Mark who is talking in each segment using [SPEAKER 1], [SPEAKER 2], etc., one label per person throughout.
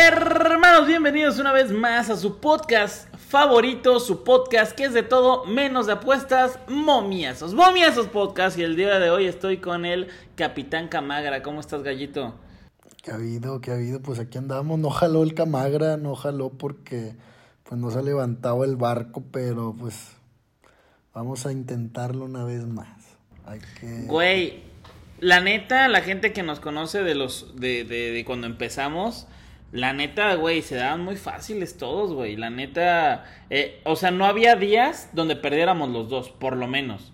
[SPEAKER 1] Hermanos, bienvenidos una vez más a su podcast favorito, su podcast que es de todo menos de apuestas, Momiazos. Momiazos Podcast y el día de hoy estoy con el Capitán Camagra. ¿Cómo estás, gallito?
[SPEAKER 2] ¿Qué ha habido? ¿Qué ha habido? Pues aquí andamos. No jaló el Camagra, no jaló porque pues no se ha levantado el barco, pero pues vamos a intentarlo una vez más. Hay que...
[SPEAKER 1] Güey, la neta, la gente que nos conoce de los de, de, de cuando empezamos, la neta, güey, se daban muy fáciles todos, güey. La neta, eh, o sea, no había días donde perdiéramos los dos, por lo menos.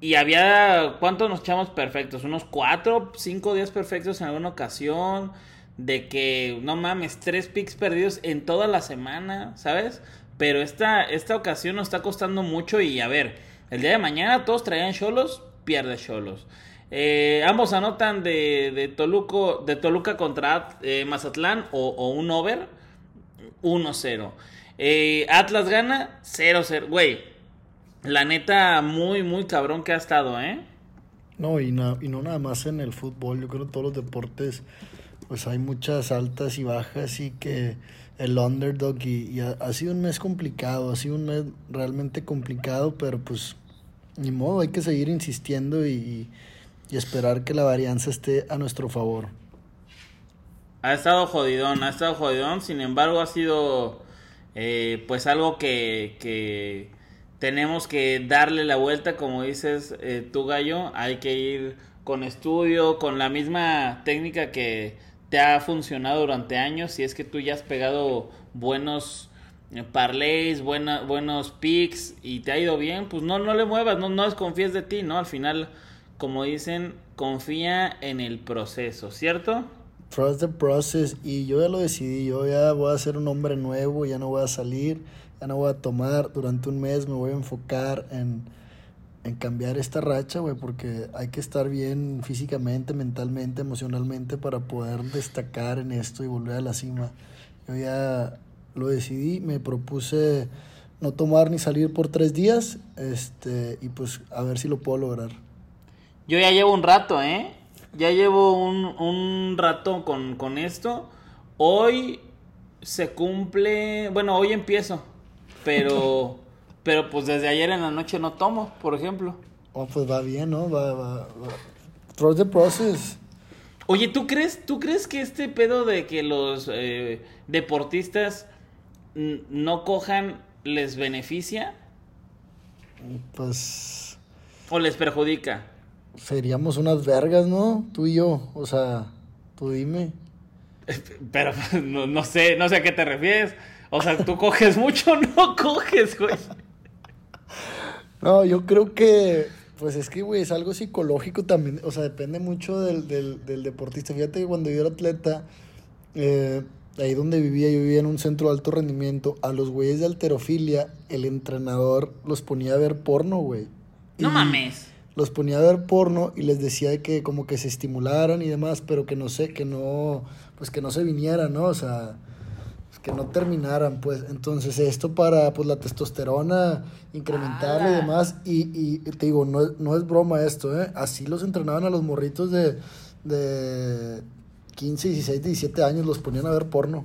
[SPEAKER 1] Y había, ¿cuántos nos echamos perfectos? Unos cuatro, cinco días perfectos en alguna ocasión. De que, no mames, tres picks perdidos en toda la semana, ¿sabes? Pero esta, esta ocasión nos está costando mucho y a ver, el día de mañana todos traían cholos, pierde cholos. Eh, ambos anotan de, de, Toluco, de Toluca contra eh, Mazatlán o, un over 1-0. Eh, Atlas gana 0-0. Güey, la neta, muy, muy cabrón que ha estado, ¿eh?
[SPEAKER 2] No, y no, y no nada más en el fútbol. Yo creo que en todos los deportes, pues hay muchas altas y bajas y que el underdog y, ha, sido un mes complicado, ha sido un mes realmente complicado, pero pues ni modo, hay que seguir insistiendo y esperar que la varianza esté a nuestro favor.
[SPEAKER 1] Ha estado jodidón, ha estado jodidón, sin embargo ha sido eh, pues algo que, que, tenemos que darle la vuelta, como dices eh, tú gallo, hay que ir con estudio, con la misma técnica que te ha funcionado durante años, si es que tú ya has pegado buenos eh, parlays, buenos picks y te ha ido bien, pues no, no le muevas, no, no desconfíes de ti, ¿no? Al final como dicen, confía en el proceso, ¿cierto?
[SPEAKER 2] Trust the process. Y yo ya lo decidí, yo ya voy a ser un hombre nuevo, ya no voy a salir, ya no voy a tomar. Durante un mes me voy a enfocar en, en cambiar esta racha, güey, porque hay que estar bien físicamente, mentalmente, emocionalmente para poder destacar en esto y volver a la cima. Yo ya lo decidí, me propuse no tomar ni salir por tres días, este, y pues a ver si lo puedo lograr.
[SPEAKER 1] Yo ya llevo un rato, ¿eh? Ya llevo un, un rato con, con, esto. Hoy se cumple. Bueno, hoy empiezo. Pero. pero pues desde ayer en la noche no tomo, por ejemplo.
[SPEAKER 2] Oh, pues va bien, ¿no? Va, va, va. Trust the process.
[SPEAKER 1] Oye, ¿tú crees, ¿tú crees que este pedo de que los eh, deportistas no cojan les beneficia?
[SPEAKER 2] Pues.
[SPEAKER 1] ¿O les perjudica?
[SPEAKER 2] Seríamos unas vergas, ¿no? Tú y yo, o sea, tú dime.
[SPEAKER 1] Pero no, no, sé, no sé a qué te refieres. O sea, tú coges mucho, no coges, güey.
[SPEAKER 2] No, yo creo que, pues es que, güey, es algo psicológico también. O sea, depende mucho del, del, del deportista. Fíjate que cuando yo era atleta, eh, ahí donde vivía, yo vivía en un centro de alto rendimiento. A los güeyes de alterofilia, el entrenador los ponía a ver porno, güey.
[SPEAKER 1] No y... mames
[SPEAKER 2] los ponía a ver porno y les decía que como que se estimularan y demás, pero que no sé, que no, pues que no se vinieran, ¿no? O sea, que no terminaran, pues. Entonces esto para, pues, la testosterona incrementarla ah. y demás. Y, y, te digo, no, no es broma esto, ¿eh? Así los entrenaban a los morritos de, de 15, 16, 17 años, los ponían a ver porno.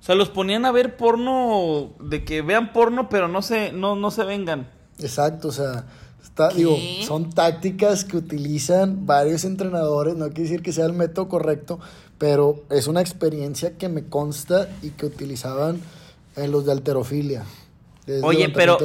[SPEAKER 1] O sea, los ponían a ver porno, de que vean porno, pero no se, no, no se vengan.
[SPEAKER 2] Exacto, o sea, Está, digo, son tácticas que utilizan varios entrenadores, no quiere decir que sea el método correcto, pero es una experiencia que me consta y que utilizaban en los de alterofilia.
[SPEAKER 1] Oye, pero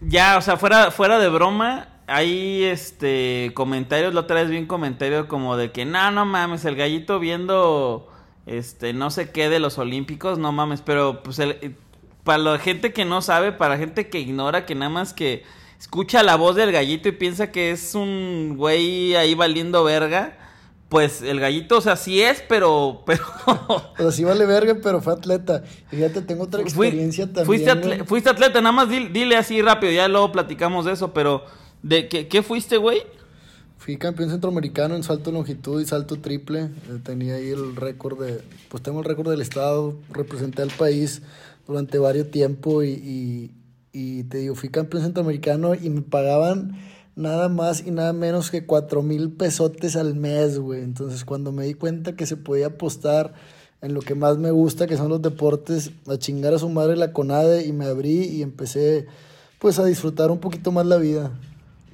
[SPEAKER 1] ya, o sea, fuera, fuera de broma, hay este comentarios, la otra vez vi un comentario como de que no, no mames, el gallito viendo este no sé qué de los olímpicos, no mames, pero pues el, para la gente que no sabe, para la gente que ignora que nada más que escucha la voz del gallito y piensa que es un güey ahí valiendo verga, pues el gallito, o sea, sí es, pero. Pero,
[SPEAKER 2] pero sí vale verga, pero fue atleta. Y fíjate, tengo otra experiencia
[SPEAKER 1] Fui,
[SPEAKER 2] también.
[SPEAKER 1] Fuiste, atleta, fuiste atleta, nada más dile, dile, así rápido, ya luego platicamos de eso, pero. ¿De qué, qué fuiste, güey?
[SPEAKER 2] Fui campeón centroamericano en salto longitud y salto triple. Eh, tenía ahí el récord de. Pues tengo el récord del estado. Representé al país durante varios tiempo y, y y te digo, fui campeón centroamericano y me pagaban nada más y nada menos que cuatro mil pesotes al mes, güey. Entonces, cuando me di cuenta que se podía apostar en lo que más me gusta, que son los deportes, a chingar a su madre la CONADE y me abrí y empecé pues a disfrutar un poquito más la vida.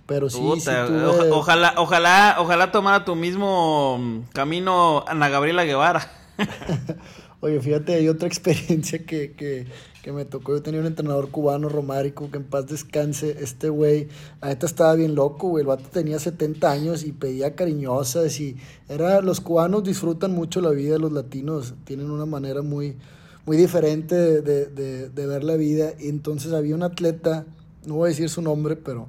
[SPEAKER 2] Pero sí, sí
[SPEAKER 1] Puta,
[SPEAKER 2] tuve-
[SPEAKER 1] oja- ojalá, ojalá, ojalá tomara tu mismo mm, camino Ana Gabriela Guevara.
[SPEAKER 2] Oye, fíjate, hay otra experiencia que, que, que me tocó. Yo tenía un entrenador cubano, Romárico, que en paz descanse. Este güey, la estaba bien loco, güey. El vato tenía 70 años y pedía cariñosas. Y era, los cubanos disfrutan mucho la vida, los latinos tienen una manera muy, muy diferente de- de ver la vida. Y entonces había un atleta, no voy a decir su nombre, pero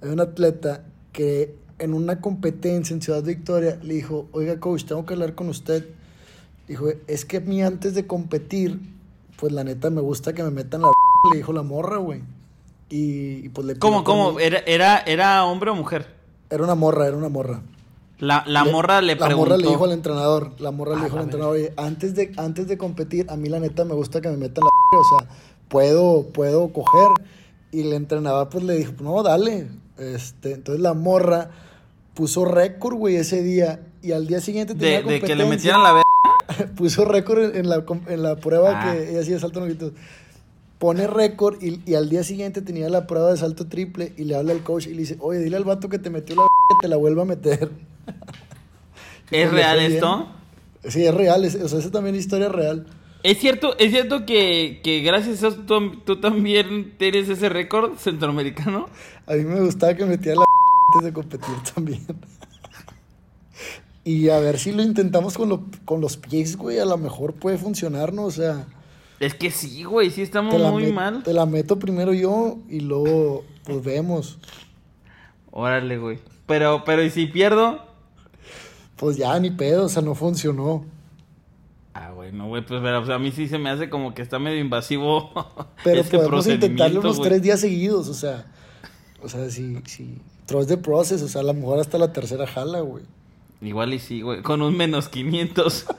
[SPEAKER 2] había un atleta que en una competencia en Ciudad Victoria le dijo, oiga coach, tengo que hablar con usted. Dijo, es que a mí antes de competir, pues la neta me gusta que me metan la le dijo la morra, güey. Y, y, pues le
[SPEAKER 1] ¿Cómo, cómo? ¿Era, era, ¿Era hombre o mujer?
[SPEAKER 2] Era una morra, era una morra.
[SPEAKER 1] La, la morra le
[SPEAKER 2] la
[SPEAKER 1] preguntó.
[SPEAKER 2] morra le dijo al entrenador, la morra
[SPEAKER 1] Ah,
[SPEAKER 2] le dijo al
[SPEAKER 1] la
[SPEAKER 2] entrenador, oye, antes de, antes de competir, a mí la neta me gusta que me metan la o sea, puedo, puedo coger. Y el entrenador pues le dijo, no, dale. Este, entonces la morra puso récord, güey, ese día. Y al día siguiente tenía
[SPEAKER 1] de, de que le
[SPEAKER 2] competencia.
[SPEAKER 1] metieran la verga.
[SPEAKER 2] puso récord en, la, en la prueba
[SPEAKER 1] Ah.
[SPEAKER 2] que ella hacía salto longitud. Pone récord y, y al día siguiente tenía la prueba de salto triple y le habla al coach y le dice, oye, dile al vato que te metió la que te la vuelva a meter.
[SPEAKER 1] ¿Es real esto?
[SPEAKER 2] Sí, es real, es- o sea, eso también es historia real.
[SPEAKER 1] Es cierto, es cierto que, que gracias a eso tú, tú también tienes ese récord centroamericano.
[SPEAKER 2] A mí me gustaba que metiera la antes de competir también. Y a ver si lo intentamos con, lo- con los pies, güey, a lo mejor puede funcionar, ¿no? O sea...
[SPEAKER 1] Es que sí, güey, sí estamos muy mal.
[SPEAKER 2] te la meto primero yo y luego pues vemos.
[SPEAKER 1] Órale, güey. Pero, pero, ¿y si pierdo?
[SPEAKER 2] Pues ya, ni pedo, o sea, no funcionó.
[SPEAKER 1] Ah, güey, no, güey, pues, pero, a mí sí se me hace como que está medio invasivo.
[SPEAKER 2] Pero
[SPEAKER 1] ese
[SPEAKER 2] podemos intentarlo unos
[SPEAKER 1] güey.
[SPEAKER 2] tres días seguidos, o sea. O sea, si, si. Trust the process, o sea, a lo mejor hasta la tercera jala, güey.
[SPEAKER 1] Igual y sí, güey, con un menos 500.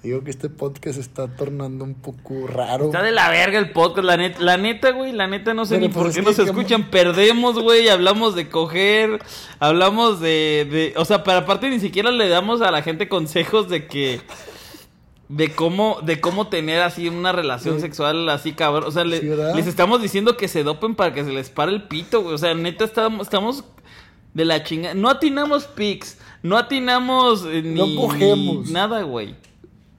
[SPEAKER 2] Te digo que este podcast se está tornando un poco raro.
[SPEAKER 1] Está de la verga el podcast, la neta, la neta, güey, la neta no sé
[SPEAKER 2] Pero,
[SPEAKER 1] ni por
[SPEAKER 2] pues,
[SPEAKER 1] qué nos
[SPEAKER 2] que,
[SPEAKER 1] escuchan, perdemos, güey, hablamos de coger, hablamos de, de, o sea, pero aparte ni siquiera le damos a la gente consejos de que, de cómo, de cómo tener así una relación
[SPEAKER 2] Sí.
[SPEAKER 1] sexual así cabrón, o sea, le-
[SPEAKER 2] Sí, ¿verdad?
[SPEAKER 1] les estamos diciendo que se dopen para que se les pare el pito, güey, o sea, neta estamos, estamos de la chinga, no atinamos pics, no atinamos eh,
[SPEAKER 2] No
[SPEAKER 1] ni,
[SPEAKER 2] cogemos.
[SPEAKER 1] ni nada, güey.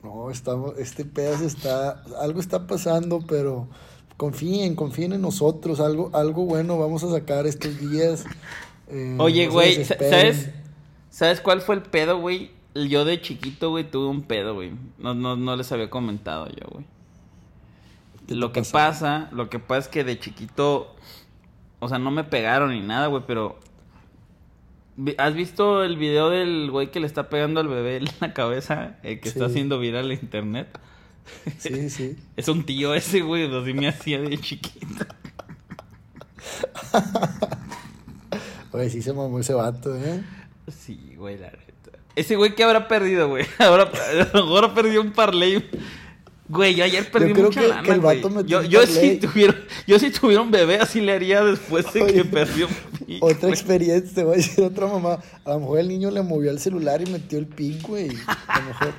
[SPEAKER 2] No, estamos, este pedazo está. Algo está pasando, pero confíen, confíen en nosotros. Algo, algo bueno vamos a sacar estos días. Eh,
[SPEAKER 1] Oye,
[SPEAKER 2] no
[SPEAKER 1] güey. ¿sabes? ¿Sabes cuál fue el pedo, güey? Yo de chiquito, güey, tuve un pedo, güey. No, no, no les había comentado yo, güey.
[SPEAKER 2] ¿Qué te
[SPEAKER 1] Lo que
[SPEAKER 2] pasó?
[SPEAKER 1] pasa, lo que pasa es que de chiquito, o sea, no me pegaron ni nada, güey, pero... ¿Has visto el video del güey que le está pegando al bebé en la cabeza? El que está haciendo viral en internet.
[SPEAKER 2] Sí, sí.
[SPEAKER 1] Es un tío ese, güey, así me hacía de chiquito.
[SPEAKER 2] Oye, sí se mamó ese vato, ¿eh?
[SPEAKER 1] Sí, güey, la neta. Ese güey que habrá perdido, güey. Ahora, ahora perdió un parlay. Güey, yo ayer perdí
[SPEAKER 2] creo
[SPEAKER 1] mucha
[SPEAKER 2] que-
[SPEAKER 1] lana,
[SPEAKER 2] que el
[SPEAKER 1] güey.
[SPEAKER 2] vato metió
[SPEAKER 1] Yo,
[SPEAKER 2] un
[SPEAKER 1] yo
[SPEAKER 2] parlay.
[SPEAKER 1] si tuviera, yo si tuviera un bebé así le haría después de
[SPEAKER 2] Oye,
[SPEAKER 1] que perdió.
[SPEAKER 2] Otra experiencia, te voy a decir otra mamá. A lo mejor el niño le movió el celular y metió el pin, güey. A lo mejor.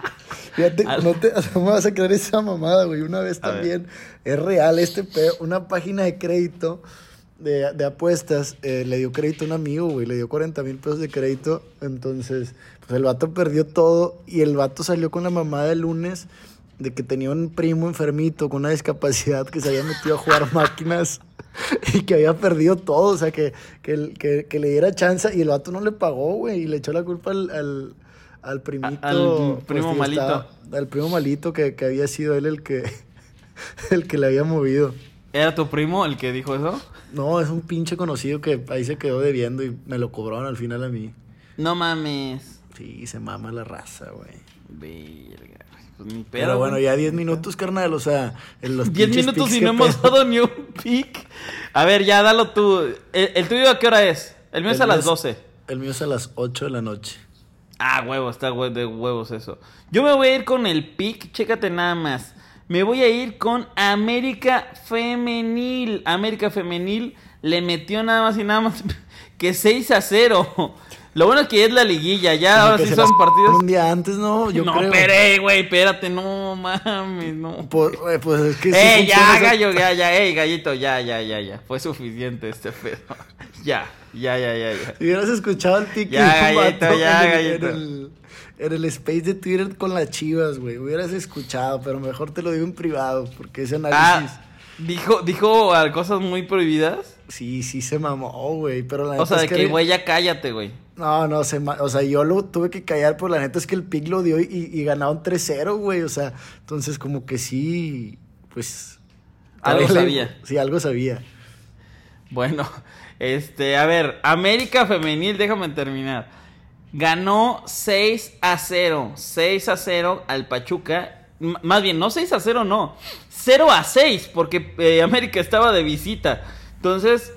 [SPEAKER 2] Fíjate, no te no me vas a creer esa mamada, güey. Una vez también es real este pedo. Una página de crédito de, de apuestas eh, le dio crédito a un amigo, güey. Le dio 40 mil pesos de crédito. Entonces, pues el vato perdió todo y el vato salió con la mamada el lunes de que tenía un primo enfermito con una discapacidad que se había metido a jugar máquinas y que había perdido todo, o sea, que, que, que- que le diera chance y el vato no le pagó, güey, y le echó la culpa al, al, al primito.
[SPEAKER 1] al
[SPEAKER 2] pues,
[SPEAKER 1] primo malito.
[SPEAKER 2] estaba- al primo malito que, que había sido él el que, el que le había movido.
[SPEAKER 1] ¿Era tu primo el que dijo eso?
[SPEAKER 2] No, es un pinche conocido que ahí se quedó debiendo y me lo cobraron al final a mí.
[SPEAKER 1] No mames.
[SPEAKER 2] Sí, se mama la raza, güey.
[SPEAKER 1] Verga. Pues ni pedo.
[SPEAKER 2] Pero bueno, ya 10 minutos, carnal, o sea, en los
[SPEAKER 1] 10
[SPEAKER 2] pinches
[SPEAKER 1] minutos y no hemos dado ni un pic. A ver, ya dalo tú. ¿El, el tuyo a qué hora es? El mío es a las 12.
[SPEAKER 2] El mío es a las 8 de la noche.
[SPEAKER 1] Ah, huevo, está hue- de huevos eso. Yo me voy a ir con el pick, chécate nada más. Me voy a ir con América Femenil. América Femenil le metió nada más y nada más que 6 a 0. Lo bueno es que es la liguilla, ya ahora sí son partidos.
[SPEAKER 2] Un día antes, no, yo
[SPEAKER 1] no,
[SPEAKER 2] creo.
[SPEAKER 1] espere, güey, espérate, no mames, no.
[SPEAKER 2] Pues, güey, pues es que
[SPEAKER 1] ¡Ey,
[SPEAKER 2] funciona
[SPEAKER 1] ya, gallo, ya, ya, ey, gallito, ya, ya, ya, ya. Fue suficiente este pedo. ya, ya, ya, ya, ya.
[SPEAKER 2] Si hubieras escuchado el pique
[SPEAKER 1] Ya, gallito, ya, gallito.
[SPEAKER 2] en el- en el space de Twitter con las chivas, güey. Hubieras escuchado, pero mejor te lo digo en privado, porque ese análisis.
[SPEAKER 1] Ah, dijo, dijo cosas muy prohibidas.
[SPEAKER 2] Sí, sí se mamó, güey. Pero la
[SPEAKER 1] O sea,
[SPEAKER 2] es
[SPEAKER 1] de que, güey, ya cállate, güey.
[SPEAKER 2] No, no, se o sea, yo lo tuve que callar, pero la neta es que el pick lo dio y, y ganaron 3-0, güey. O sea, entonces como que sí, pues...
[SPEAKER 1] Algo
[SPEAKER 2] le-
[SPEAKER 1] sabía.
[SPEAKER 2] Sí, algo sabía.
[SPEAKER 1] Bueno, este, a ver, América Femenil, déjame terminar. Ganó 6 a 0. 6 a 0 al Pachuca. M- más bien, no 6 a 0, no. 0 a 6, porque eh, América estaba de visita. Entonces,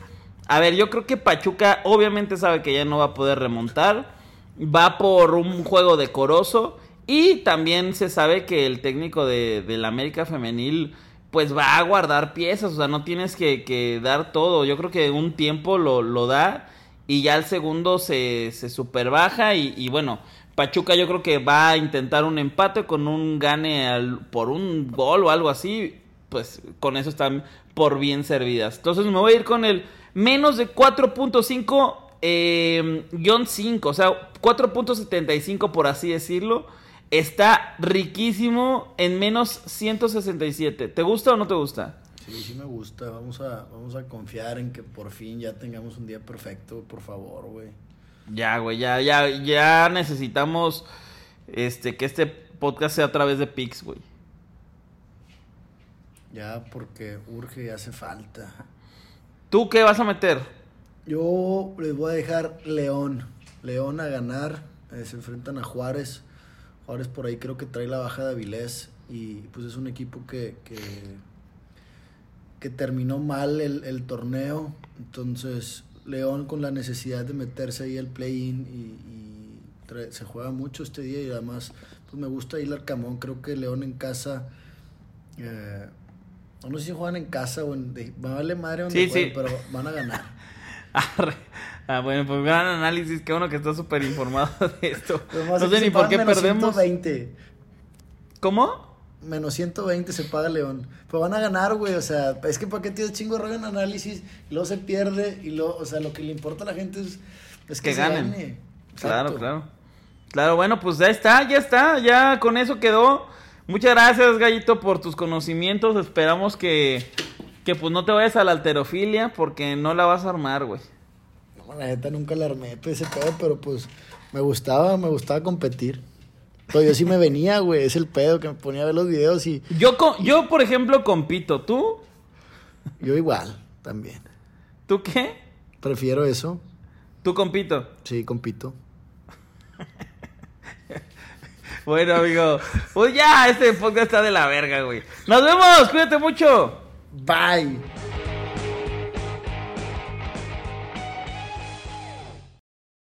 [SPEAKER 1] a ver, yo creo que Pachuca obviamente sabe que ya no va a poder remontar. Va por un juego decoroso. Y también se sabe que el técnico de, del América Femenil pues va a guardar piezas, o sea, no tienes que, que dar todo. Yo creo que un tiempo lo, lo da y ya el segundo se, se super baja y, y bueno, Pachuca yo creo que va a intentar un empate con un gane al- por un gol o algo así, pues con eso están por bien servidas. Entonces me voy a ir con el menos de 4.5 eh, guion 5, o sea, 4.75 por así decirlo. Está riquísimo en menos 167. ¿Te gusta o no te gusta?
[SPEAKER 2] Sí, sí me gusta. Vamos a, vamos a confiar en que por fin ya tengamos un día perfecto, por favor, güey.
[SPEAKER 1] Ya, güey, ya, ya, ya necesitamos este que este podcast sea a través de Pix, güey.
[SPEAKER 2] Ya porque urge y hace falta.
[SPEAKER 1] ¿Tú qué vas a meter?
[SPEAKER 2] Yo les voy a dejar León. León a ganar. Eh, se enfrentan a Juárez. Juárez por ahí creo que trae la baja de Avilés. Y pues es un equipo que, que, que terminó mal el, el torneo. Entonces León con la necesidad de meterse ahí al play-in y, y trae- se juega mucho este día. Y además pues me gusta ir al Camón. Creo que León en casa... eh, no sé si juegan en casa o en... de- me vale madre donde
[SPEAKER 1] Sí,
[SPEAKER 2] jueguen,
[SPEAKER 1] sí.
[SPEAKER 2] pero van a ganar.
[SPEAKER 1] Ah, bueno, pues gran análisis. Qué bueno que estás súper informado de esto. No sé ni por qué
[SPEAKER 2] menos
[SPEAKER 1] perdemos.
[SPEAKER 2] 120.
[SPEAKER 1] ¿Cómo?
[SPEAKER 2] Menos 120 se paga León. Pero van a ganar, güey. O sea, es que para qué tienes chingo de en análisis. Y luego se pierde. Y luego, o sea, lo que le importa a la gente es, es que,
[SPEAKER 1] Que
[SPEAKER 2] se
[SPEAKER 1] ganen.
[SPEAKER 2] gane.
[SPEAKER 1] Claro, claro. Claro, bueno, pues ya está, ya está. Ya con eso quedó. Muchas gracias, Gallito, por tus conocimientos. Esperamos que, que pues no te vayas a la alterofilia porque no la vas a armar, güey.
[SPEAKER 2] No, la neta nunca la armé pues, ese pedo, pero pues me gustaba, me gustaba competir. Pero yo sí me venía, güey. Es el pedo que me ponía a ver los videos y
[SPEAKER 1] Yo, co- yo, por ejemplo, compito. ¿Tú?
[SPEAKER 2] yo igual, también.
[SPEAKER 1] ¿Tú qué?
[SPEAKER 2] Prefiero eso.
[SPEAKER 1] Tú compito.
[SPEAKER 2] Sí, compito.
[SPEAKER 1] Bueno, amigo. Pues ya, este podcast está de la verga, güey. Nos vemos, cuídate mucho.
[SPEAKER 2] Bye.